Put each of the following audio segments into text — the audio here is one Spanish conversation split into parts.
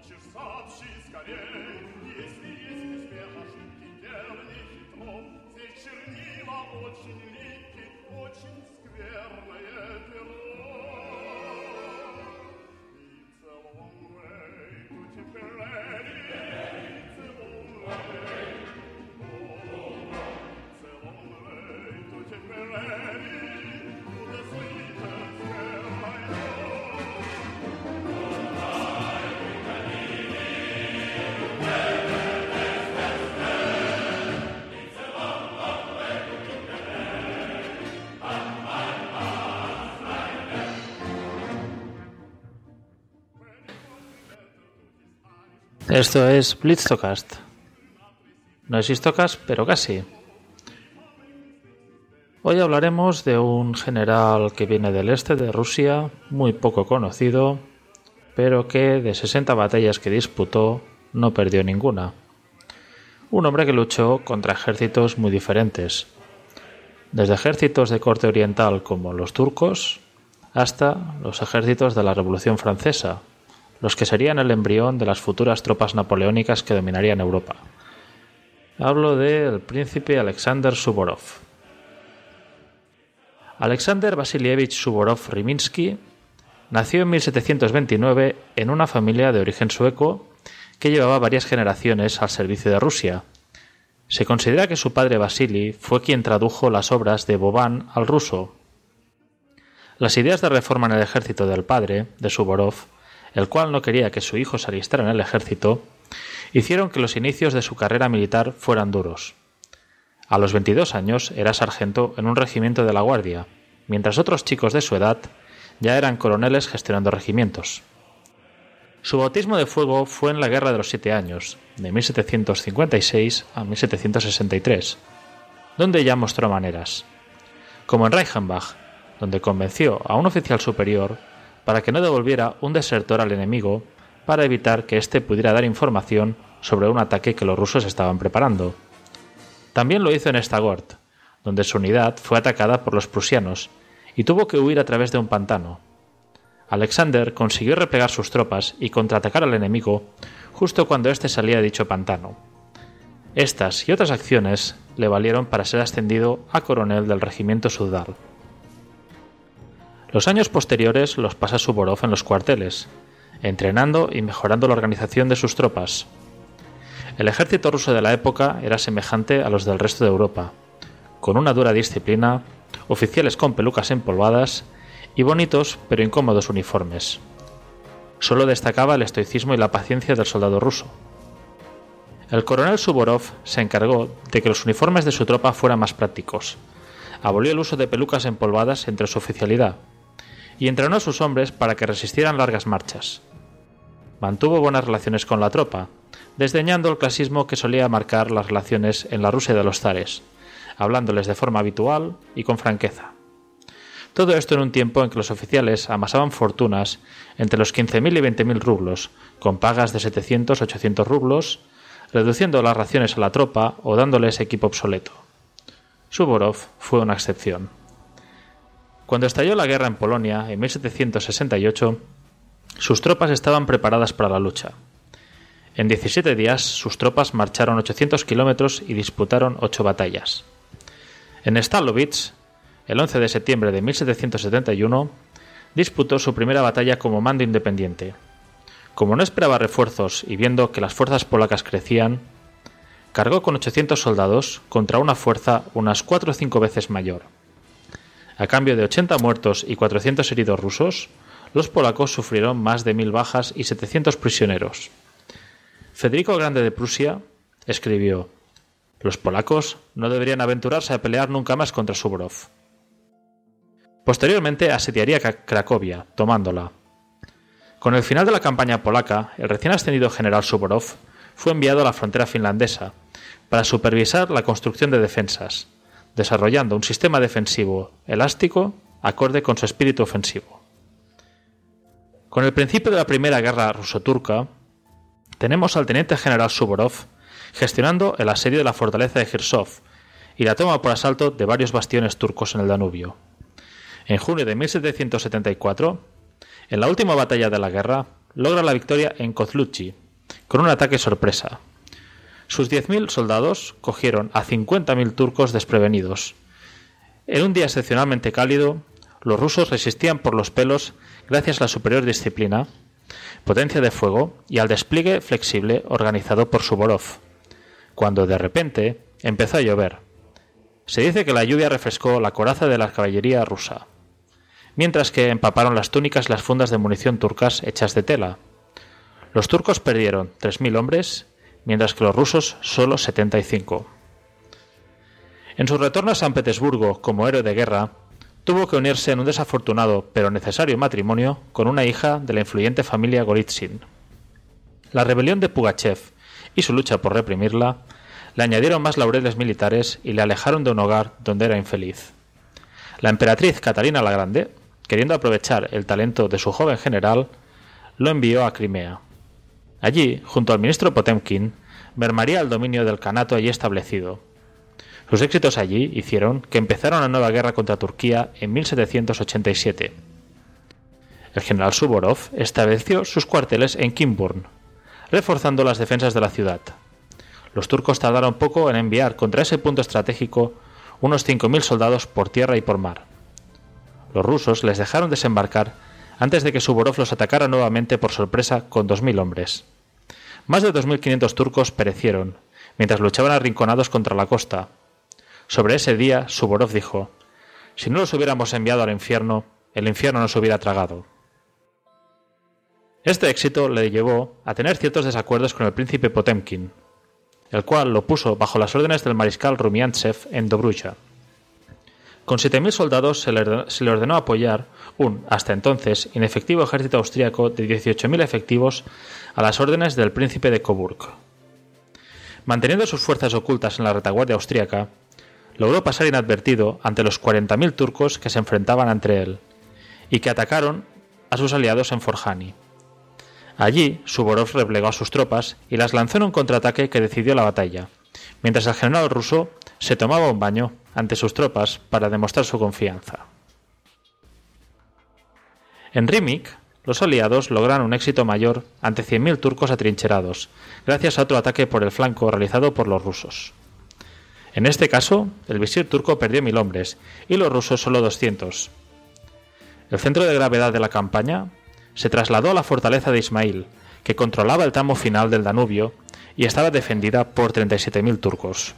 Хочешь, сообщи скорей, если есть успех, ошибки не хитро. Здесь чернила очень липки, очень скверное перо. Esto es Blitztocast. No es Histocast, pero casi. Hoy hablaremos de un general que viene del este de Rusia, muy poco conocido, pero que de 60 batallas que disputó no perdió ninguna. Un hombre que luchó contra ejércitos muy diferentes, desde ejércitos de corte oriental como los turcos hasta los ejércitos de la Revolución Francesa, los que serían el embrión de las futuras tropas napoleónicas que dominarían Europa. Hablo del príncipe Alexander Suvorov. Alexander Vasilievich Suvorov Riminsky nació en 1729 en una familia de origen sueco que llevaba varias generaciones al servicio de Rusia. Se considera que su padre Vasily fue quien tradujo las obras de Boban al ruso. Las ideas de reforma en el ejército del padre, de Suvorov, el cual no quería que su hijo se alistara en el ejército, hicieron que los inicios de su carrera militar fueran duros. A los 22 años era sargento en un regimiento de la Guardia, mientras otros chicos de su edad ya eran coroneles gestionando regimientos. Su bautismo de fuego fue en la Guerra de los Siete Años, de 1756 a 1763, donde ya mostró maneras, como en Reichenbach, donde convenció a un oficial superior para que no devolviera un desertor al enemigo para evitar que éste pudiera dar información sobre un ataque que los rusos estaban preparando. También lo hizo en Stagort, donde su unidad fue atacada por los prusianos y tuvo que huir a través de un pantano. Alexander consiguió replegar sus tropas y contraatacar al enemigo justo cuando éste salía de dicho pantano. Estas y otras acciones le valieron para ser ascendido a coronel del regimiento Sudal. Los años posteriores los pasa Suvorov en los cuarteles, entrenando y mejorando la organización de sus tropas. El ejército ruso de la época era semejante a los del resto de Europa, con una dura disciplina, oficiales con pelucas empolvadas y bonitos pero incómodos uniformes. Solo destacaba el estoicismo y la paciencia del soldado ruso. El coronel Suvorov se encargó de que los uniformes de su tropa fueran más prácticos. Abolió el uso de pelucas empolvadas entre su oficialidad y entrenó a sus hombres para que resistieran largas marchas. Mantuvo buenas relaciones con la tropa, desdeñando el clasismo que solía marcar las relaciones en la Rusia de los zares, hablándoles de forma habitual y con franqueza. Todo esto en un tiempo en que los oficiales amasaban fortunas entre los 15.000 y 20.000 rublos, con pagas de 700-800 rublos, reduciendo las raciones a la tropa o dándoles equipo obsoleto. Suvorov fue una excepción. Cuando estalló la guerra en Polonia en 1768, sus tropas estaban preparadas para la lucha. En 17 días, sus tropas marcharon 800 kilómetros y disputaron ocho batallas. En Stalovitz, el 11 de septiembre de 1771, disputó su primera batalla como mando independiente. Como no esperaba refuerzos y viendo que las fuerzas polacas crecían, cargó con 800 soldados contra una fuerza unas cuatro o cinco veces mayor. A cambio de 80 muertos y 400 heridos rusos, los polacos sufrieron más de mil bajas y 700 prisioneros. Federico Grande de Prusia escribió: Los polacos no deberían aventurarse a pelear nunca más contra Suvorov. Posteriormente asediaría Cracovia, tomándola. Con el final de la campaña polaca, el recién ascendido general Suvorov fue enviado a la frontera finlandesa para supervisar la construcción de defensas, desarrollando un sistema defensivo elástico acorde con su espíritu ofensivo. Con el principio de la Primera Guerra Ruso-Turca, tenemos al teniente general Suvorov gestionando el asedio de la fortaleza de Hirsov y la toma por asalto de varios bastiones turcos en el Danubio. En junio de 1774, en la última batalla de la guerra, logra la victoria en Kozluchi, con un ataque sorpresa. Sus 10.000 soldados cogieron a 50.000 turcos desprevenidos. En un día excepcionalmente cálido, los rusos resistían por los pelos gracias a la superior disciplina, potencia de fuego y al despliegue flexible organizado por Suvorov, cuando de repente empezó a llover. Se dice que la lluvia refrescó la coraza de la caballería rusa, mientras que empaparon las túnicas y las fundas de munición turcas hechas de tela. Los turcos perdieron 3.000 hombres, mientras que los rusos solo 75. En su retorno a San Petersburgo como héroe de guerra, tuvo que unirse en un desafortunado pero necesario matrimonio con una hija de la influyente familia Golitsyn. La rebelión de Pugachev y su lucha por reprimirla le añadieron más laureles militares y le alejaron de un hogar donde era infeliz. La emperatriz Catalina la Grande, queriendo aprovechar el talento de su joven general, lo envió a Crimea. Allí, junto al ministro Potemkin, mermaría el dominio del canato allí establecido. Sus éxitos allí hicieron que empezara una nueva guerra contra Turquía en 1787. El general Suvorov estableció sus cuarteles en Kimburn, reforzando las defensas de la ciudad. Los turcos tardaron poco en enviar contra ese punto estratégico unos 5.000 soldados por tierra y por mar. Los rusos les dejaron desembarcar antes de que Suvorov los atacara nuevamente por sorpresa con 2.000 hombres. Más de 2.500 turcos perecieron, mientras luchaban arrinconados contra la costa. Sobre ese día, Suvorov dijo, Si no los hubiéramos enviado al infierno, el infierno nos hubiera tragado. Este éxito le llevó a tener ciertos desacuerdos con el príncipe Potemkin, el cual lo puso bajo las órdenes del mariscal Rumiantsev en Dobruja. Con 7.000 soldados se le, ordenó apoyar un, hasta entonces, inefectivo ejército austríaco de 18.000 efectivos a las órdenes del príncipe de Coburg. Manteniendo sus fuerzas ocultas en la retaguardia austríaca, logró pasar inadvertido ante los 40.000 turcos que se enfrentaban entre él y que atacaron a sus aliados en Forjani. Allí, Suvorov replegó a sus tropas y las lanzó en un contraataque que decidió la batalla, mientras el general ruso se tomaba un baño ante sus tropas para demostrar su confianza. En Rimik, los aliados lograron un éxito mayor ante 100.000 turcos atrincherados, gracias a otro ataque por el flanco realizado por los rusos. En este caso, el visir turco perdió mil hombres y los rusos solo 200. El centro de gravedad de la campaña se trasladó a la fortaleza de Ismail, que controlaba el tramo final del Danubio y estaba defendida por 37.000 turcos.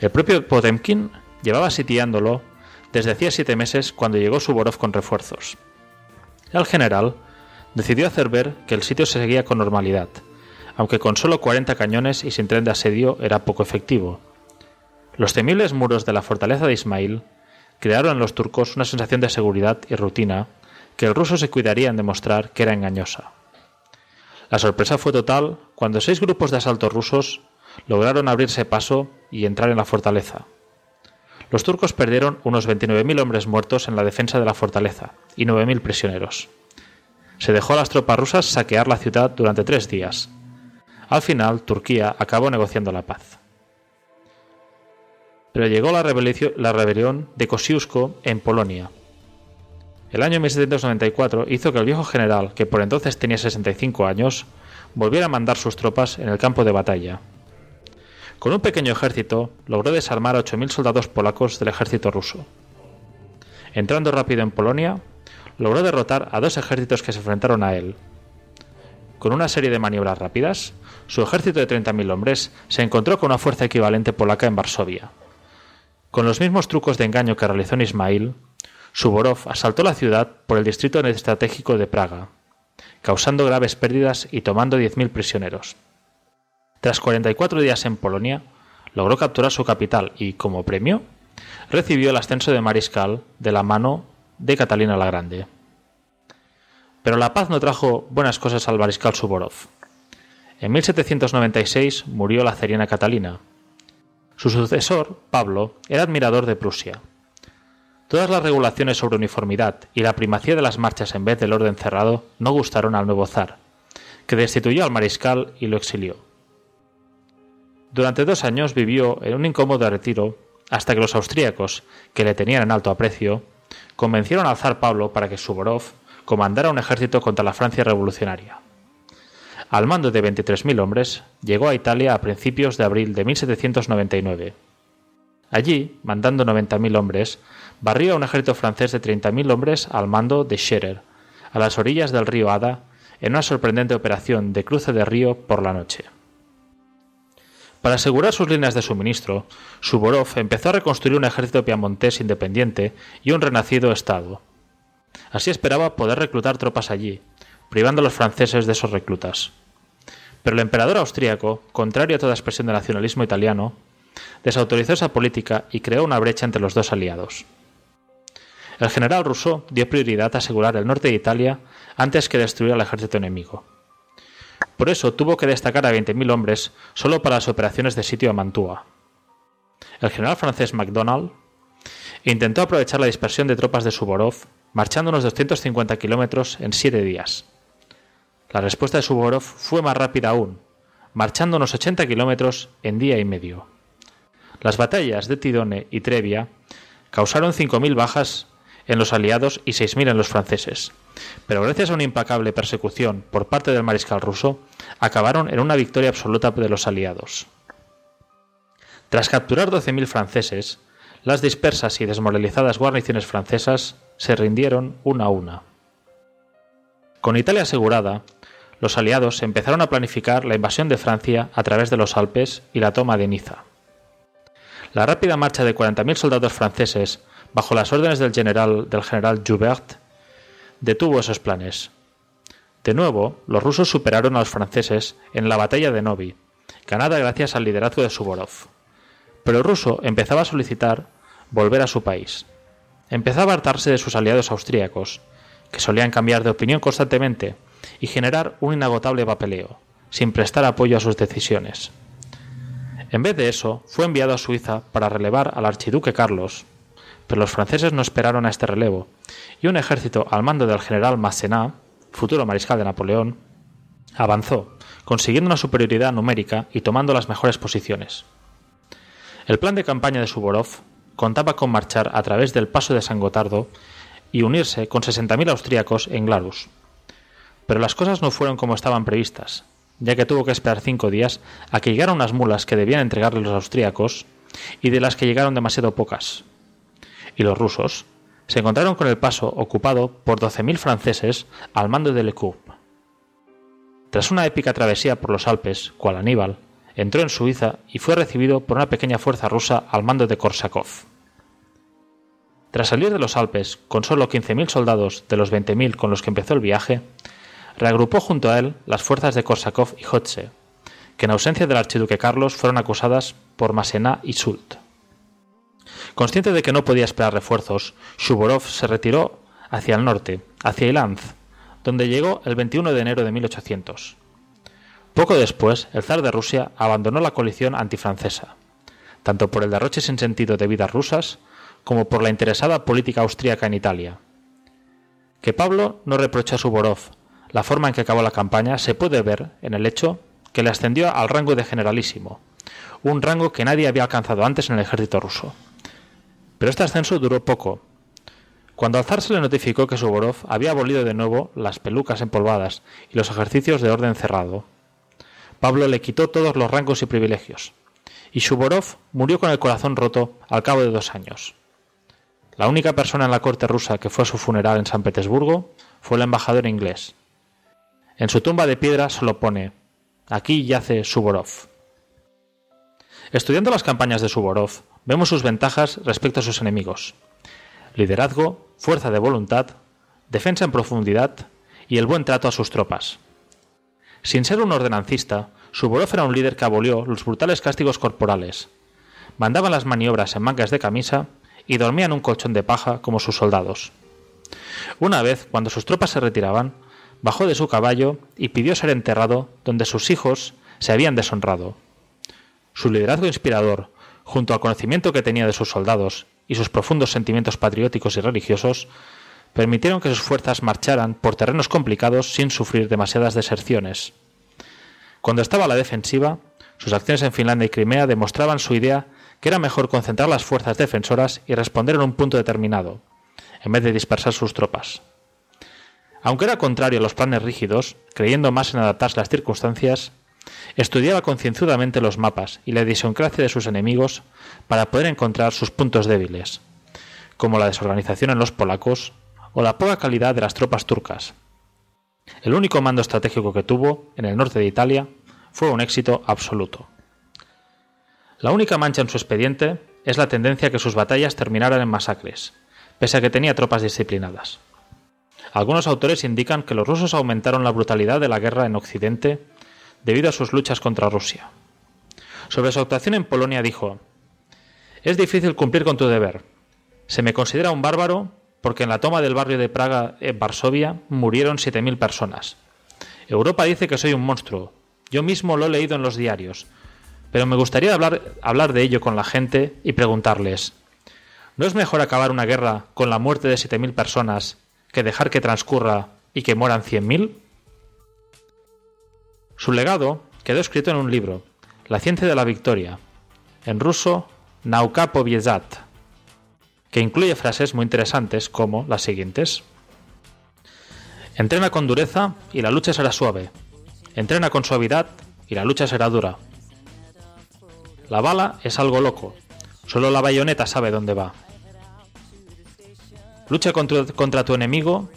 El propio Potemkin llevaba sitiándolo desde hacía siete meses cuando llegó Suvorov con refuerzos. El general decidió hacer ver que el sitio se seguía con normalidad, aunque con solo 40 cañones y sin tren de asedio era poco efectivo. Los temibles muros de la fortaleza de Ismail crearon en los turcos una sensación de seguridad y rutina que el ruso se cuidaría en demostrar que era engañosa. La sorpresa fue total cuando seis grupos de asalto rusos lograron abrirse paso y entrar en la fortaleza. Los turcos perdieron unos 29.000 hombres muertos en la defensa de la fortaleza y 9.000 prisioneros. Se dejó a las tropas rusas saquear la ciudad durante tres días. Al final, Turquía acabó negociando la paz. Pero llegó la, rebelión de Kosciuszko en Polonia, el año 1794 hizo que el viejo general, que por entonces tenía 65 años, volviera a mandar sus tropas en el campo de batalla. Con un pequeño ejército logró desarmar a 8.000 soldados polacos del ejército ruso. Entrando rápido en Polonia, logró derrotar a dos ejércitos que se enfrentaron a él. Con una serie de maniobras rápidas, su ejército de 30.000 hombres se encontró con una fuerza equivalente polaca en Varsovia. Con los mismos trucos de engaño que realizó en Ismail, Suvorov asaltó la ciudad por el distrito estratégico de Praga, causando graves pérdidas y tomando 10.000 prisioneros. Tras 44 días en Polonia, logró capturar su capital y, como premio, recibió el ascenso de mariscal de la mano de Catalina la Grande. Pero la paz no trajo buenas cosas al mariscal Suvorov. En 1796 murió la ceriana Catalina. Su sucesor, Pablo, era admirador de Prusia Todas las regulaciones sobre uniformidad y la primacía de las marchas en vez del orden cerrado no gustaron al nuevo zar, que destituyó al mariscal y lo exilió. Durante dos años vivió en un incómodo retiro hasta que los austríacos, que le tenían en alto aprecio, convencieron al zar Pablo para que Suvorov comandara un ejército contra la Francia revolucionaria. Al mando de 23.000 hombres, llegó a Italia a principios de abril de 1799. Allí, mandando 90.000 hombres, barrió a un ejército francés de 30.000 hombres al mando de Scherer, a las orillas del río Ada, en una sorprendente operación de cruce de río por la noche. Para asegurar sus líneas de suministro, Suvorov empezó a reconstruir un ejército piamontés independiente y un renacido Estado. Así esperaba poder reclutar tropas allí, privando a los franceses de esos reclutas. Pero el emperador austríaco, contrario a toda expresión de nacionalismo italiano, desautorizó esa política y creó una brecha entre los dos aliados. El general Rousseau dio prioridad a asegurar el norte de Italia antes que destruir al ejército enemigo. Por eso tuvo que destacar a 20.000 hombres solo para las operaciones de sitio a Mantua. El general francés MacDonald intentó aprovechar la dispersión de tropas de Suvorov, marchando unos 250 kilómetros en siete días. La respuesta de Suvorov fue más rápida aún, marchando unos 80 kilómetros en día y medio. Las batallas de Tidone y Trevia causaron 5.000 bajas en los aliados y 6.000 en los franceses, pero gracias a una implacable persecución por parte del mariscal ruso, acabaron en una victoria absoluta de los aliados. Tras capturar 12.000 franceses, las dispersas y desmoralizadas guarniciones francesas se rindieron una a una. Con Italia asegurada, los aliados empezaron a planificar la invasión de Francia a través de los Alpes y la toma de Niza. La rápida marcha de 40.000 soldados franceses, bajo las órdenes del general, del general Joubert, detuvo esos planes. De nuevo, los rusos superaron a los franceses en la batalla de Novi, ganada gracias al liderazgo de Suvorov. Pero el ruso empezaba a solicitar volver a su país. Empezaba a hartarse de sus aliados austríacos, que solían cambiar de opinión constantemente y generar un inagotable papeleo, sin prestar apoyo a sus decisiones. En vez de eso, fue enviado a Suiza para relevar al archiduque Carlos, pero los franceses no esperaron a este relevo, y un ejército al mando del general Massenet, futuro mariscal de Napoleón, avanzó, consiguiendo una superioridad numérica y tomando las mejores posiciones. El plan de campaña de Suvorov contaba con marchar a través del paso de San Gotardo y unirse con 60.000 austríacos en Glarus. Pero las cosas no fueron como estaban previstas, ya que tuvo que esperar cinco días a que llegaran unas mulas que debían entregarle los austríacos y de las que llegaron demasiado pocas. Y los rusos se encontraron con el paso ocupado por 12.000 franceses al mando de Lecourbe. Tras una épica travesía por los Alpes, cual Aníbal, entró en Suiza y fue recibido por una pequeña fuerza rusa al mando de Korsakov. Tras salir de los Alpes con solo 15.000 soldados de los 20.000 con los que empezó el viaje, reagrupó junto a él las fuerzas de Korsakov y Hotze, que en ausencia del archiduque Carlos fueron acusadas por Massenet y Sult. Consciente de que no podía esperar refuerzos, Shuborov se retiró hacia el norte, hacia Ilanz, donde llegó el 21 de enero de 1800. Poco después, el zar de Rusia abandonó la coalición antifrancesa, tanto por el derroche sin sentido de vidas rusas como por la interesada política austríaca en Italia. Que Pablo no reprocha a Suvorov la forma en que acabó la campaña se puede ver en el hecho que le ascendió al rango de generalísimo, un rango que nadie había alcanzado antes en el ejército ruso. Pero este ascenso duró poco. Cuando al zar se le notificó que Suvorov había abolido de nuevo las pelucas empolvadas y los ejercicios de orden cerrado, Pablo le quitó todos los rangos y privilegios, y Suvorov murió con el corazón roto al cabo de dos años. La única persona en la corte rusa que fue a su funeral en San Petersburgo fue el embajador inglés. En su tumba de piedra solo pone Aquí yace Suvorov. Estudiando las campañas de Suvorov, vemos sus ventajas respecto a sus enemigos. Liderazgo, fuerza de voluntad, defensa en profundidad y el buen trato a sus tropas. Sin ser un ordenancista, Suvorov era un líder que abolió los brutales castigos corporales. Mandaba las maniobras en mangas de camisa y dormía en un colchón de paja como sus soldados. Una vez, cuando sus tropas se retiraban, bajó de su caballo y pidió ser enterrado donde sus hijos se habían deshonrado. Su liderazgo inspirador, junto al conocimiento que tenía de sus soldados y sus profundos sentimientos patrióticos y religiosos, permitieron que sus fuerzas marcharan por terrenos complicados sin sufrir demasiadas deserciones. Cuando estaba a la defensiva, sus acciones en Finlandia y Crimea demostraban su idea que era mejor concentrar las fuerzas defensoras y responder en un punto determinado, en vez de dispersar sus tropas. Aunque era contrario a los planes rígidos, creyendo más en adaptarse a las circunstancias, estudiaba concienzudamente los mapas y la idiosincrasia de sus enemigos para poder encontrar sus puntos débiles, como la desorganización en los polacos o la poca calidad de las tropas turcas. El único mando estratégico que tuvo, en el norte de Italia, fue un éxito absoluto. La única mancha en su expediente es la tendencia a que sus batallas terminaran en masacres, pese a que tenía tropas disciplinadas. Algunos autores indican que los rusos aumentaron la brutalidad de la guerra en Occidente debido a sus luchas contra Rusia. Sobre su actuación en Polonia dijo, Es difícil cumplir con tu deber. Se me considera un bárbaro porque en la toma del barrio de Praga en Varsovia murieron 7.000 personas. Europa dice que soy un monstruo. Yo mismo lo he leído en los diarios. Pero me gustaría hablar, hablar de ello con la gente y preguntarles, ¿no es mejor acabar una guerra con la muerte de 7.000 personas que dejar que transcurra y que mueran 100.000? Su legado quedó escrito en un libro, La ciencia de la victoria, en ruso Nauka Pobiezat, que incluye frases muy interesantes como las siguientes. Entrena con dureza y la lucha será suave. Entrena con suavidad y la lucha será dura. La bala es algo loco. Solo la bayoneta sabe dónde va. Lucha contra tu enemigo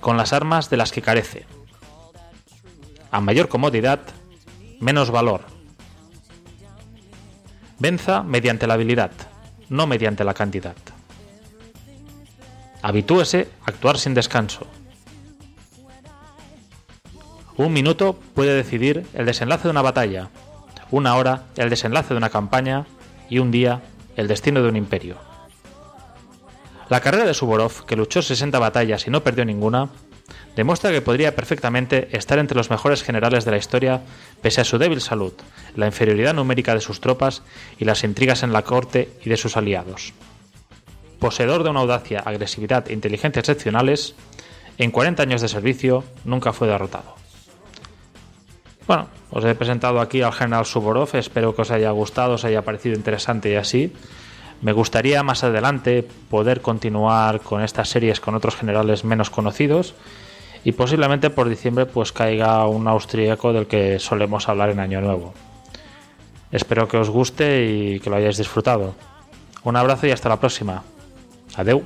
con las armas de las que carece. A mayor comodidad, menos valor. Venza mediante la habilidad, no mediante la cantidad. Habitúese a actuar sin descanso. Un minuto puede decidir el desenlace de una batalla, una hora el desenlace de una campaña y un día el destino de un imperio. La carrera de Suvorov, que luchó 60 batallas y no perdió ninguna, demuestra que podría perfectamente estar entre los mejores generales de la historia pese a su débil salud, la inferioridad numérica de sus tropas y las intrigas en la corte y de sus aliados. Poseedor de una audacia, agresividad e inteligencia excepcionales, en 40 años de servicio nunca fue derrotado. Bueno, os he presentado aquí al general Suvorov, espero que os haya gustado, os haya parecido interesante y así. Me gustaría más adelante poder continuar con estas series con otros generales menos conocidos y posiblemente por diciembre pues caiga un austríaco del que solemos hablar en Año Nuevo. Espero que os guste y que lo hayáis disfrutado. Un abrazo y hasta la próxima. Adeu.